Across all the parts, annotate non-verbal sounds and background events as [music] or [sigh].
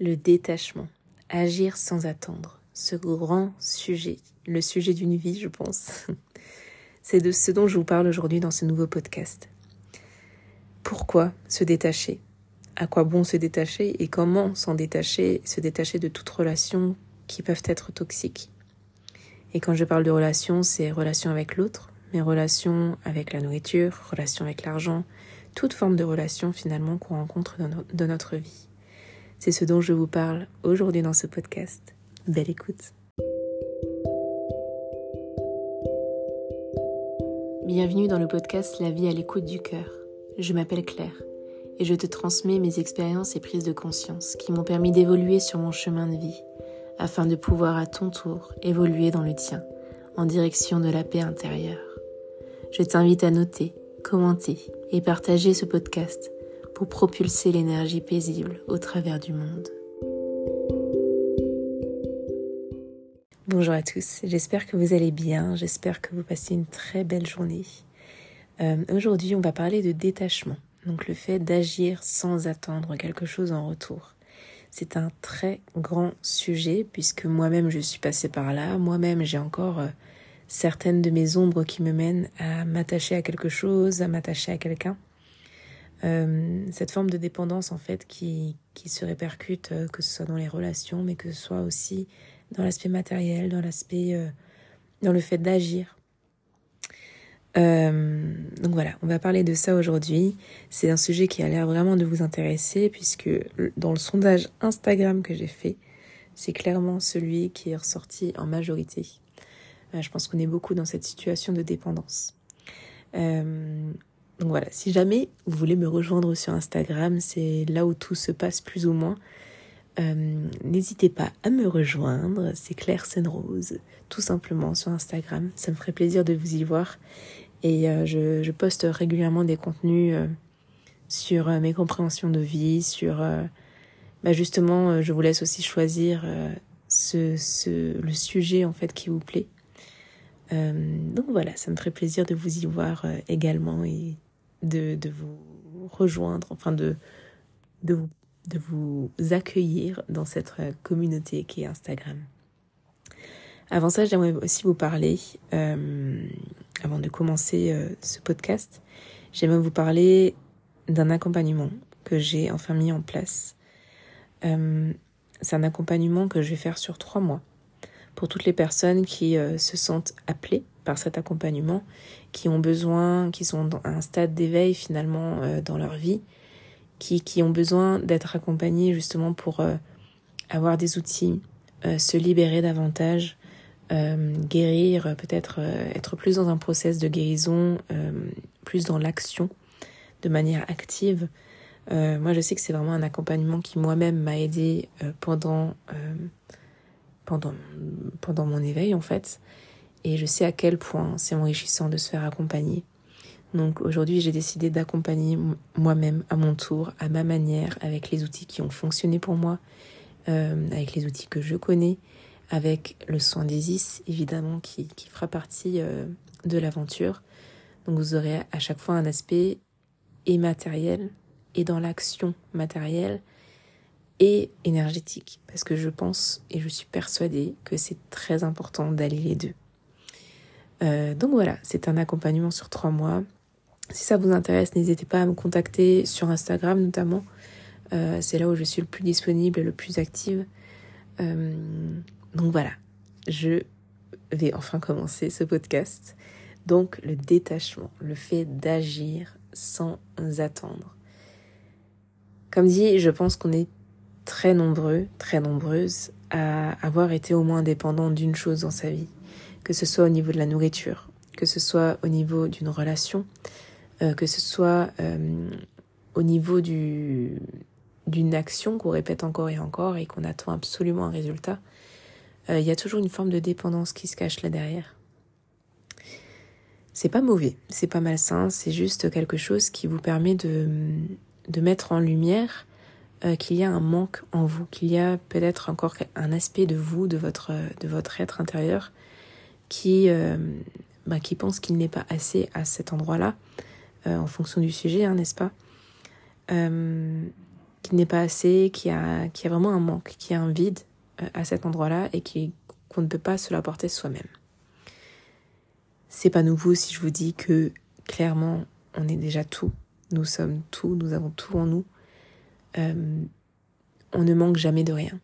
le détachement, agir sans attendre, ce grand sujet, le sujet d'une vie, je pense. [laughs] C'est de ce dont je vous parle aujourd'hui dans ce nouveau podcast. Pourquoi se détacher? À quoi bon se détacher et comment s'en détacher, se détacher de toutes relations qui peuvent être toxiques? Et quand je parle de relations, c'est relations avec l'autre, mes relations avec la nourriture, relations avec l'argent, toute forme de relation finalement qu'on rencontre dans notre vie. C'est ce dont je vous parle aujourd'hui dans ce podcast. Belle écoute. Bienvenue dans le podcast La vie à l'écoute du cœur. Je m'appelle Claire et je te transmets mes expériences et prises de conscience qui m'ont permis d'évoluer sur mon chemin de vie afin de pouvoir à ton tour évoluer dans le tien en direction de la paix intérieure. Je t'invite à noter, commenter et partager ce podcast propulser l'énergie paisible au travers du monde. Bonjour à tous, j'espère que vous allez bien, j'espère que vous passez une très belle journée. Euh, aujourd'hui, on va parler de détachement, donc le fait d'agir sans attendre quelque chose en retour. C'est un très grand sujet puisque moi-même je suis passée par là, moi-même j'ai encore euh, certaines de mes ombres qui me mènent à m'attacher à quelque chose, à m'attacher à quelqu'un. Euh, cette forme de dépendance en fait qui, qui se répercute euh, que ce soit dans les relations mais que ce soit aussi dans l'aspect matériel, dans l'aspect euh, dans le fait d'agir. donc voilà, on va parler de ça aujourd'hui. C'est un sujet qui a l'air vraiment de vous intéresser puisque dans le sondage Instagram que j'ai fait, c'est clairement celui qui est ressorti en majorité. je pense qu'on est beaucoup dans cette situation de dépendance. Donc voilà, si jamais vous voulez me rejoindre sur Instagram, c'est là où tout se passe plus ou moins. Euh, n'hésitez pas à me rejoindre, c'est Claire Senrose, tout simplement sur Instagram. Ça me ferait plaisir de vous y voir. Et euh, je, poste régulièrement des contenus euh, sur mes compréhensions de vie, sur... bah justement, je vous laisse aussi choisir ce, le sujet en fait qui vous plaît. donc voilà, ça me ferait plaisir de vous y voir également de, de vous rejoindre, enfin de, de, vous, de vous accueillir dans cette communauté qui est Instagram. Avant ça, j'aimerais aussi vous parler, euh, avant de commencer euh, ce podcast, j'aimerais vous parler d'un accompagnement que j'ai enfin mis en place. Euh, c'est un accompagnement que je vais faire sur trois mois pour toutes les personnes qui se sentent appelées par cet accompagnement, qui ont besoin, qui sont dans un stade d'éveil finalement euh, dans leur vie, qui, qui ont besoin d'être accompagnés justement pour euh, avoir des outils, euh, se libérer davantage, guérir, peut-être être plus dans un process de guérison, plus dans l'action, de manière active. moi, je sais que c'est vraiment un accompagnement qui moi-même m'a aidé pendant pendant pendant mon éveil en fait et je sais à quel point c'est enrichissant de se faire accompagner. Donc aujourd'hui, j'ai décidé d'accompagner moi-même à mon tour, à ma manière, avec les outils qui ont fonctionné pour moi, euh, avec les outils que je connais, avec le soin d'Isis, évidemment, qui, qui, fera partie euh, de l'aventure. Donc vous aurez à chaque fois un aspect immatériel et dans l'action matérielle et énergétique, parce que je pense et je suis persuadée que c'est très important d'allier les deux. Euh, donc voilà, c'est un accompagnement sur trois mois. Si ça vous intéresse, n'hésitez pas à me contacter sur Instagram notamment. Euh, c'est là où je suis le plus disponible et le plus active. Euh, donc voilà, je vais enfin commencer ce podcast. Donc le détachement, le fait d'agir sans attendre. Comme dit, je pense qu'on est très nombreux, très nombreuses à avoir été au moins dépendants d'une chose dans sa vie que ce soit au niveau de la nourriture, que ce soit au niveau d'une relation, euh, que ce soit euh, au niveau du, d'une action qu'on répète encore et encore et qu'on attend absolument un résultat, euh, il y a toujours une forme de dépendance qui se cache là derrière. C'est pas mauvais, c'est pas malsain, c'est juste quelque chose qui vous permet de, de mettre en lumière qu'il y a un manque en vous, qu'il y a peut-être encore un aspect de vous, de votre, de votre être intérieur qui, euh, bah, qui pense qu'il n'est pas assez à cet endroit-là, euh, en fonction du sujet, hein, n'est-ce pas euh, qui n'est pas assez, qui a, qui a vraiment un manque, qui a un vide euh, à cet endroit-là et qu'on ne peut pas se l'apporter soi-même. C'est pas nouveau si je vous dis que clairement on est déjà tout, nous sommes tout, nous avons tout en nous. On ne manque jamais de rien.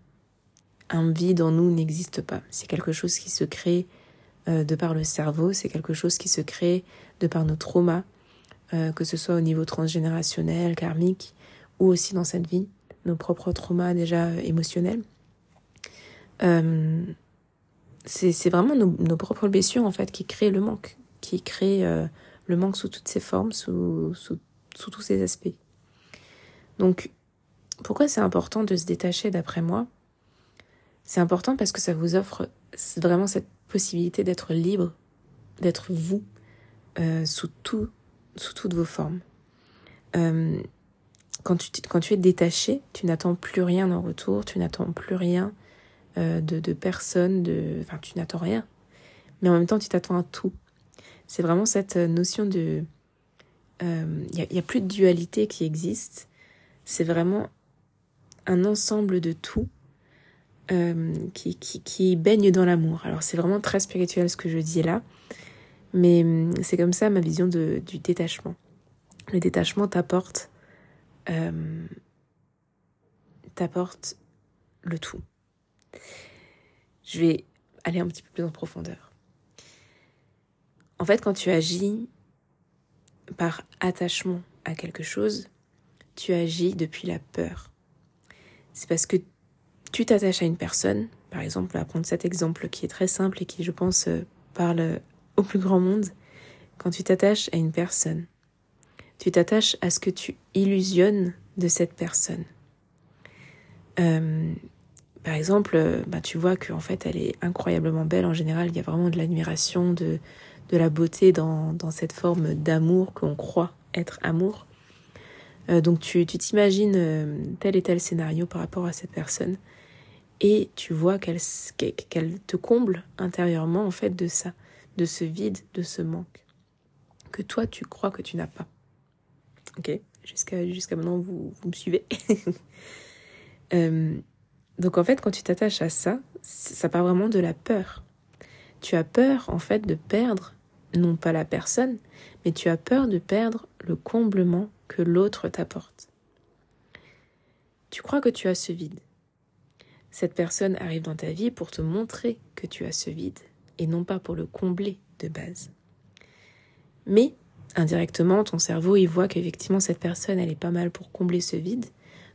Un vide en nous n'existe pas. C'est quelque chose qui se crée euh, de par le cerveau, c'est quelque chose qui se crée de par nos traumas, que ce soit au niveau transgénérationnel, karmique, ou aussi dans cette vie, nos propres traumas déjà émotionnels. Euh, c'est vraiment nos, propres blessures en fait qui créent le manque, qui créent euh, le manque sous toutes ses formes, sous, sous, sous tous ses aspects. Donc, pourquoi c'est important de se détacher d'après moi? C'est important parce que ça vous offre vraiment cette possibilité d'être libre, d'être vous, euh, sous, tout, sous toutes vos formes. Euh, quand tu, es détaché, tu n'attends plus rien en retour, tu n'attends plus rien euh, de, de personne, de, enfin tu n'attends rien. Mais en même temps, tu t'attends à tout. C'est vraiment cette notion de... Il n'y a, a, plus de dualité qui existe. C'est vraiment un ensemble de tout euh, qui, qui, baigne dans l'amour. Alors c'est vraiment très spirituel ce que je dis là. Mais hum, c'est comme ça ma vision de, du détachement. Le détachement t'apporte euh, t'apporte le tout. Je vais aller un petit peu plus en profondeur. En fait, quand tu agis par attachement à quelque chose, tu agis depuis la peur. C'est parce que tu t'attaches à une personne, par exemple, à prendre cet exemple qui est très simple et qui, je pense, euh, parle au plus grand monde. Quand tu t'attaches à une personne, tu t'attaches à ce que tu illusionnes de cette personne. Euh, par exemple, bah, tu vois qu'en fait, elle est incroyablement belle. En général, il y a vraiment de l'admiration, de, la beauté dans, cette forme d'amour qu'on croit être amour. Euh, donc, tu t'imagines euh, tel et tel scénario par rapport à cette personne et tu vois qu'elle te comble intérieurement en fait de ça, de ce vide, de ce manque que toi tu crois que tu n'as pas. Ok, jusqu'à jusqu'à maintenant, vous, vous, me suivez. [laughs] euh, donc en fait, quand tu t'attaches à ça, ça part vraiment de la peur. Tu as peur en fait de perdre, non pas la personne, mais tu as peur de perdre le comblement que l'autre t'apporte. Tu crois que tu as ce vide. Cette personne arrive dans ta vie pour te montrer que tu as ce vide et non pas pour le combler de base. Mais indirectement, ton cerveau, il voit qu'effectivement, cette personne, elle est pas mal pour combler ce vide.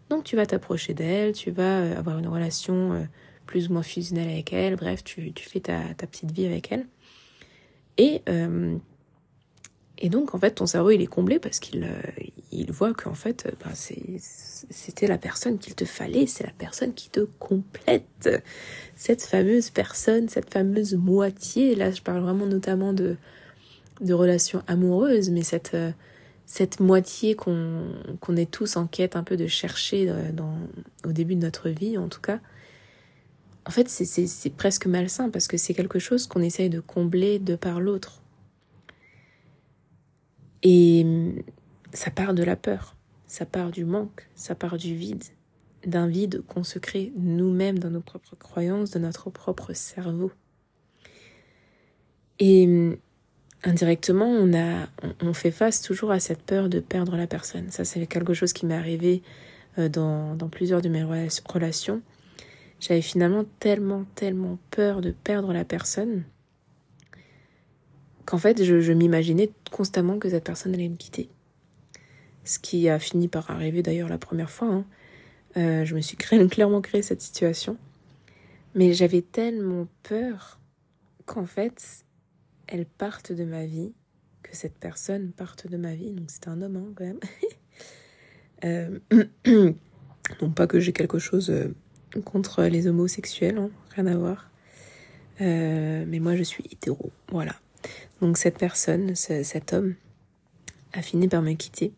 Donc, tu vas t'approcher d'elle, tu vas euh, avoir une relation euh, plus ou moins fusionnelle avec elle. Bref, tu, fais ta, ta, petite vie avec elle. Et, euh, et donc, en fait, ton cerveau, il est comblé parce qu'il il voit qu'en fait, ben, c'était la personne qu'il te fallait, c'est la personne qui te complète. Cette fameuse personne, cette fameuse moitié. Là, je parle vraiment notamment de de relations amoureuses, mais cette, euh, cette moitié qu'on qu'on est tous en quête un peu de chercher euh, dans, au début de notre vie, en tout cas, en fait, c'est presque malsain parce que c'est quelque chose qu'on essaye de combler de par l'autre. Et ça part de la peur, ça part du manque, ça part du vide, d'un vide qu'on se crée nous-mêmes dans nos propres croyances, de notre propre cerveau. Et indirectement, on, a, on fait face toujours à cette peur de perdre la personne. Ça, c'est quelque chose qui m'est arrivé euh, dans, plusieurs de mes relations. J'avais finalement tellement, tellement peur de perdre la personne qu'en fait, je m'imaginais constamment que cette personne allait me quitter. Ce qui a fini par arriver d'ailleurs la première fois. Hein. Euh, je me suis créé, [laughs] clairement créé cette situation. Mais j'avais tellement peur qu'en fait, elle parte de ma vie, que cette personne parte de ma vie, donc c'est un homme hein, quand même. [laughs] euh, [clears throat] non pas que j'ai quelque chose euh, contre les homosexuels, hein, rien à voir. Euh, mais moi je suis hétéro, voilà. Donc cette personne, ce, cet homme, a fini par me quitter.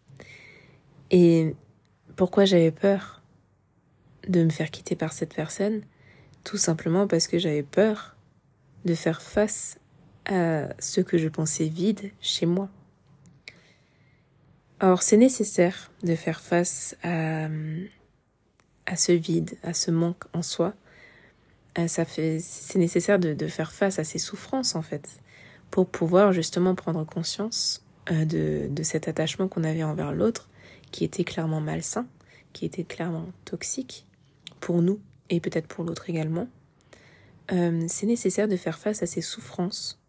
Et pourquoi j'avais peur de me faire quitter par cette personne? Tout simplement parce que j'avais peur de faire face à ce que je pensais vide chez moi. Or, c'est nécessaire de faire face à, ce vide, à ce manque en soi, euh, ça fait, c'est nécessaire de, faire face à ces souffrances en fait, pour pouvoir justement prendre conscience euh, de cet attachement qu'on avait envers l'autre, qui était clairement malsain, qui était clairement toxique pour nous et peut-être pour l'autre également. Euh, c'est nécessaire de faire face à ces souffrances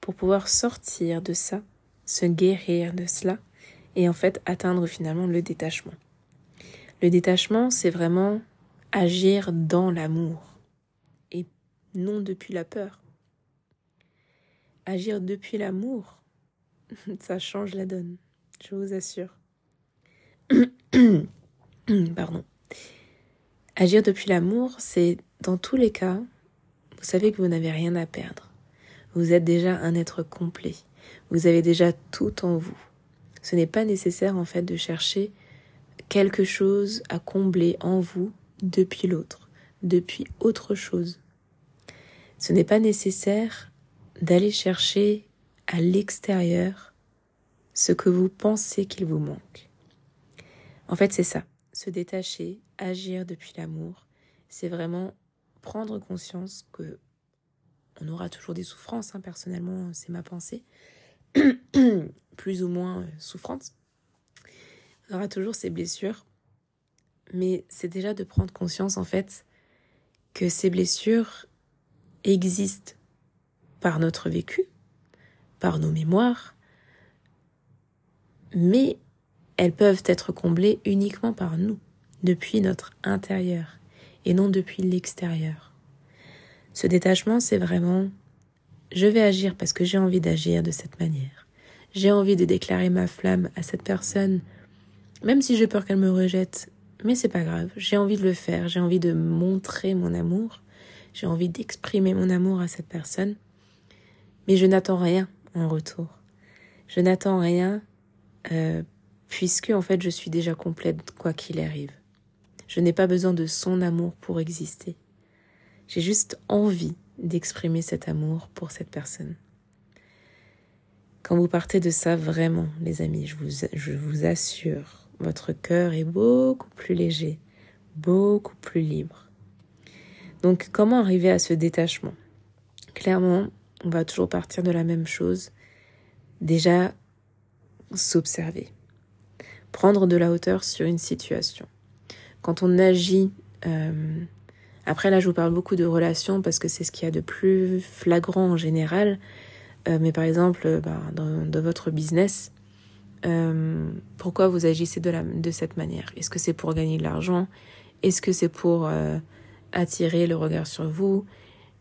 pour pouvoir sortir de ça, se guérir de cela et en fait atteindre finalement le détachement. Le détachement, c'est vraiment agir dans l'amour et non depuis la peur. Agir depuis l'amour, [laughs] ça change la donne, je vous assure. [coughs] Pardon. Agir depuis l'amour, c'est dans tous les cas, vous savez que vous n'avez rien à perdre. Vous êtes déjà un être complet. Vous avez déjà tout en vous. Ce n'est pas nécessaire en fait de chercher quelque chose à combler en vous depuis l'autre, depuis autre chose. Ce n'est pas nécessaire d'aller chercher à l'extérieur ce que vous pensez qu'il vous manque. En fait, c'est ça. Se détacher, agir depuis l'amour, c'est vraiment prendre conscience que on aura toujours des souffrances. Hein, personnellement, c'est ma pensée, [clears throat] plus ou moins euh, souffrante. On aura toujours ces blessures, mais c'est déjà de prendre conscience en fait que ces blessures existent par notre vécu, par nos mémoires, mais elles peuvent être comblées uniquement par nous, depuis notre intérieur, et non depuis l'extérieur. Ce détachement, c'est vraiment je vais agir parce que j'ai envie d'agir de cette manière. J'ai envie de déclarer ma flamme à cette personne, même si j'ai peur qu'elle me rejette, mais c'est pas grave, j'ai envie de le faire, j'ai envie de montrer mon amour, j'ai envie d'exprimer mon amour à cette personne, mais je n'attends rien en retour. Je n'attends rien euh, puisque en fait je suis déjà complète quoi qu'il arrive. Je n'ai pas besoin de son amour pour exister. J'ai juste envie d'exprimer cet amour pour cette personne. Quand vous partez de ça vraiment, les amis, je vous, je vous assure, votre cœur est beaucoup plus léger, beaucoup plus libre. Donc comment arriver à ce détachement? Clairement, on va toujours partir de la même chose. Déjà, s'observer prendre de la hauteur sur une situation. Quand on agit, euh, après là je vous parle beaucoup de relations parce que c'est ce qu'il y a de plus flagrant en général, euh, mais par exemple euh, bah, dans, votre business, pourquoi vous agissez de, cette manière? Est-ce que c'est pour gagner de l'argent? Est-ce que c'est pour attirer le regard sur vous?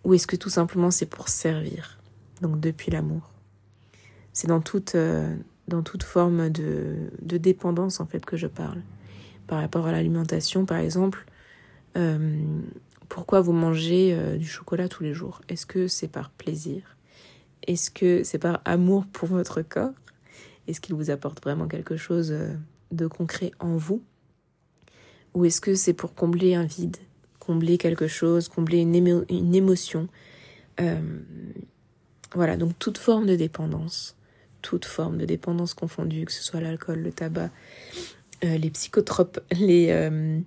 Ou est-ce que tout simplement c'est pour servir? Donc depuis l'amour. C'est dans toute dans toute forme de, de, dépendance en fait que je parle. Par rapport à l'alimentation, par exemple, euh, pourquoi vous mangez euh, du chocolat tous les jours? Est-ce que c'est par plaisir? Est-ce que c'est par amour pour votre corps? Est-ce qu'il vous apporte vraiment quelque chose euh, de concret en vous? Ou est-ce que c'est pour combler un vide, combler quelque chose, combler une, une émotion? Voilà, donc toute forme de dépendance toute forme de dépendance confondue, que ce soit l'alcool, le tabac, euh, les psychotropes, [laughs] les, euh,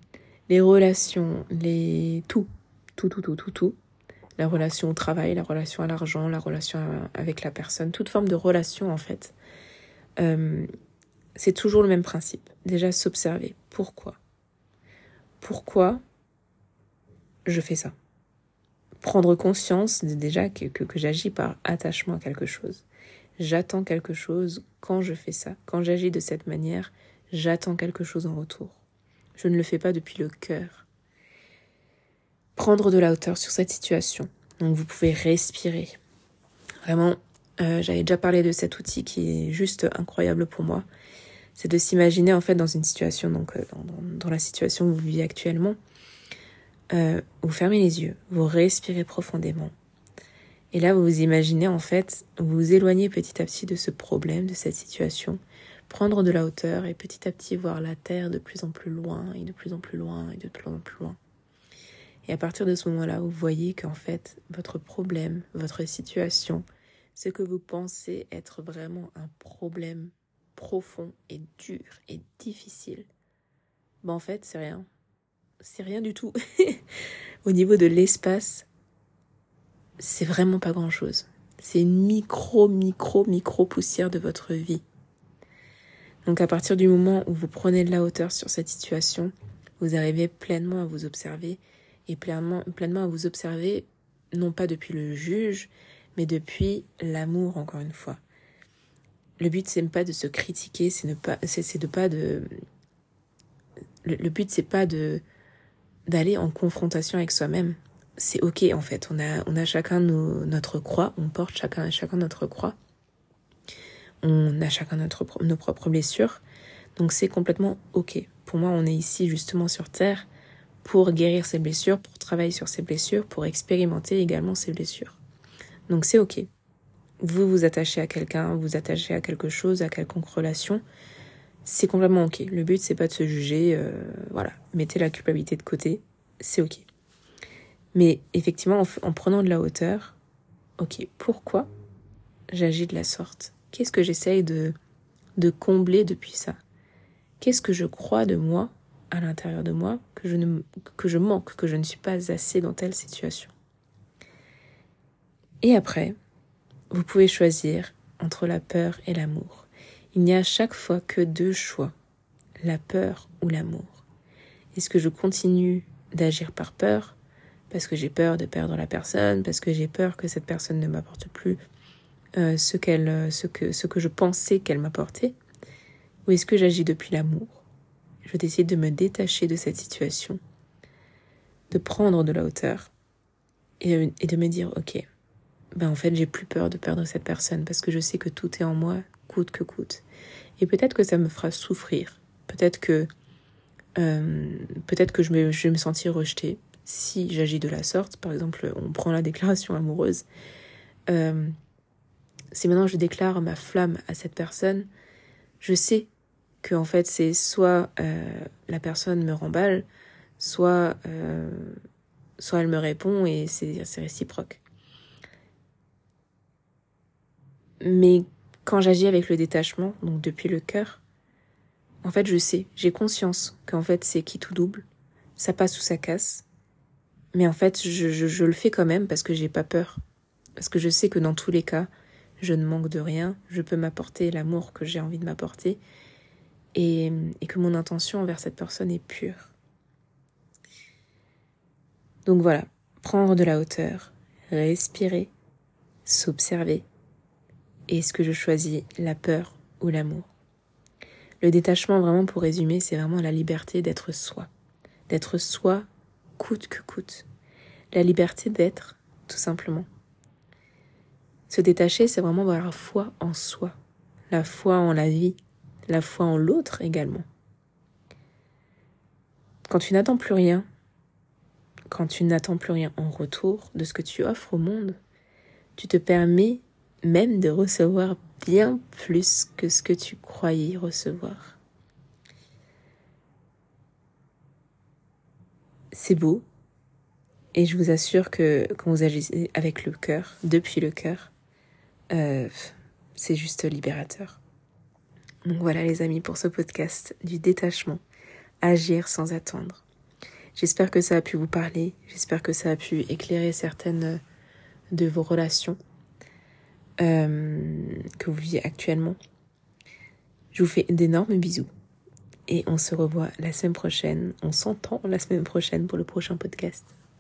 les relations, les tout, tout, tout, tout, tout, tout. La relation au travail, la relation à l'argent, la relation avec la personne, toute forme de relation en fait. Euh, c'est toujours le même principe. Déjà s'observer. Pourquoi? Pourquoi je fais ça? Prendre conscience déjà que, que j'agis par attachement à quelque chose. J'attends quelque chose quand je fais ça. Quand j'agis de cette manière, j'attends quelque chose en retour. Je ne le fais pas depuis le cœur. Prendre de la hauteur sur cette situation. Donc vous pouvez respirer. Vraiment, euh, j'avais déjà parlé de cet outil qui est juste incroyable pour moi. C'est de s'imaginer en fait dans une situation, donc euh, dans, la situation où vous vivez actuellement. Euh, vous fermez les yeux, vous respirez profondément. Et là, vous vous imaginez en fait, vous vous éloignez petit à petit de ce problème, de cette situation, prendre de la hauteur et petit à petit voir la Terre de plus en plus loin et de plus en plus loin et de plus en plus loin. Et à partir de ce moment-là, vous voyez qu'en fait, votre problème, votre situation, ce que vous pensez être vraiment un problème profond et dur et difficile, ben en fait, c'est rien. c'est rien du tout. [laughs] Au niveau de l'espace, c'est vraiment pas grand chose. C'est une micro, micro, micro poussière de votre vie. Donc à partir du moment où vous prenez de la hauteur sur cette situation, vous arrivez pleinement à vous observer et pleinement, pleinement à vous observer non pas depuis le juge, mais depuis l'amour encore une fois. Le but c'est pas de se critiquer, c'est ne pas, c'est de pas de. Le, le but c'est pas de d'aller en confrontation avec soi-même. C'est ok en fait. On a on a chacun nos, notre croix, on porte chacun chacun notre croix. On a chacun notre nos propres blessures. Donc c'est complètement ok. Pour moi, on est ici justement sur terre pour guérir ses blessures, pour travailler sur ses blessures, pour expérimenter également ses blessures. Donc c'est ok. Vous vous attachez à quelqu'un, vous attachez à quelque chose, à quelconque relation, c'est complètement ok. Le but c'est pas de se juger, euh, voilà, mettez la culpabilité de côté, c'est ok. Mais effectivement, en, en prenant de la hauteur, ok, pourquoi j'agis de la sorte? Qu'est-ce que j'essaye de, de combler depuis ça? Qu'est-ce que je crois de moi à l'intérieur de moi que je, que je manque, que je ne suis pas assez dans telle situation? Et après, vous pouvez choisir entre la peur et l'amour. Il n'y a à chaque fois que deux choix, la peur ou l'amour. Est-ce que je continue d'agir par peur, parce que j'ai peur de perdre la personne, parce que j'ai peur que cette personne ne m'apporte plus euh, ce, qu'elle, ce, que, ce que je pensais qu'elle m'apportait, ou est-ce que j'agis depuis l'amour? Je essayer de me détacher de cette situation, de prendre de la hauteur et, de me dire, ok, ben en fait j'ai plus peur de perdre cette personne parce que je sais que tout est en moi, coûte que coûte. Et peut-être que ça me fera souffrir, peut-être que euh, peut-être que je, me, je vais me sentir rejetée si j'agis de la sorte. Par exemple, on prend la déclaration amoureuse. Euh, si maintenant je déclare ma flamme à cette personne, je sais que en fait c'est soit euh, la personne me remballe, soit euh, soit elle me répond et c'est réciproque. Mais quand j'agis avec le détachement, donc depuis le cœur, en fait je sais, j'ai conscience qu'en fait c'est qui tout double, ça passe ou ça casse. Mais en fait je, le fais quand même parce que j'ai pas peur. Parce que je sais que dans tous les cas, je ne manque de rien, je peux m'apporter l'amour que j'ai envie de m'apporter et, que mon intention envers cette personne est pure. Donc voilà, prendre de la hauteur, respirer, s'observer. Est-ce que je choisis la peur ou l'amour? Le détachement, vraiment pour résumer, c'est vraiment la liberté d'être soi. D'être soi coûte que coûte. La liberté d'être, tout simplement. Se détacher, c'est vraiment avoir la foi en soi, la foi en la vie, la foi en l'autre également. Quand tu n'attends plus rien, quand tu n'attends plus rien en retour de ce que tu offres au monde, tu te permets même de recevoir bien plus que ce que tu croyais recevoir. C'est beau, et je vous assure que quand vous agissez avec le cœur, depuis le cœur, euh, c'est juste libérateur. Donc voilà les amis pour ce podcast du détachement, agir sans attendre. J'espère que ça a pu vous parler, j'espère que ça a pu éclairer certaines de vos relations euh, que vous vivez actuellement. Je vous fais d'énormes bisous et on se revoit la semaine prochaine, on s'entend la semaine prochaine pour le prochain podcast.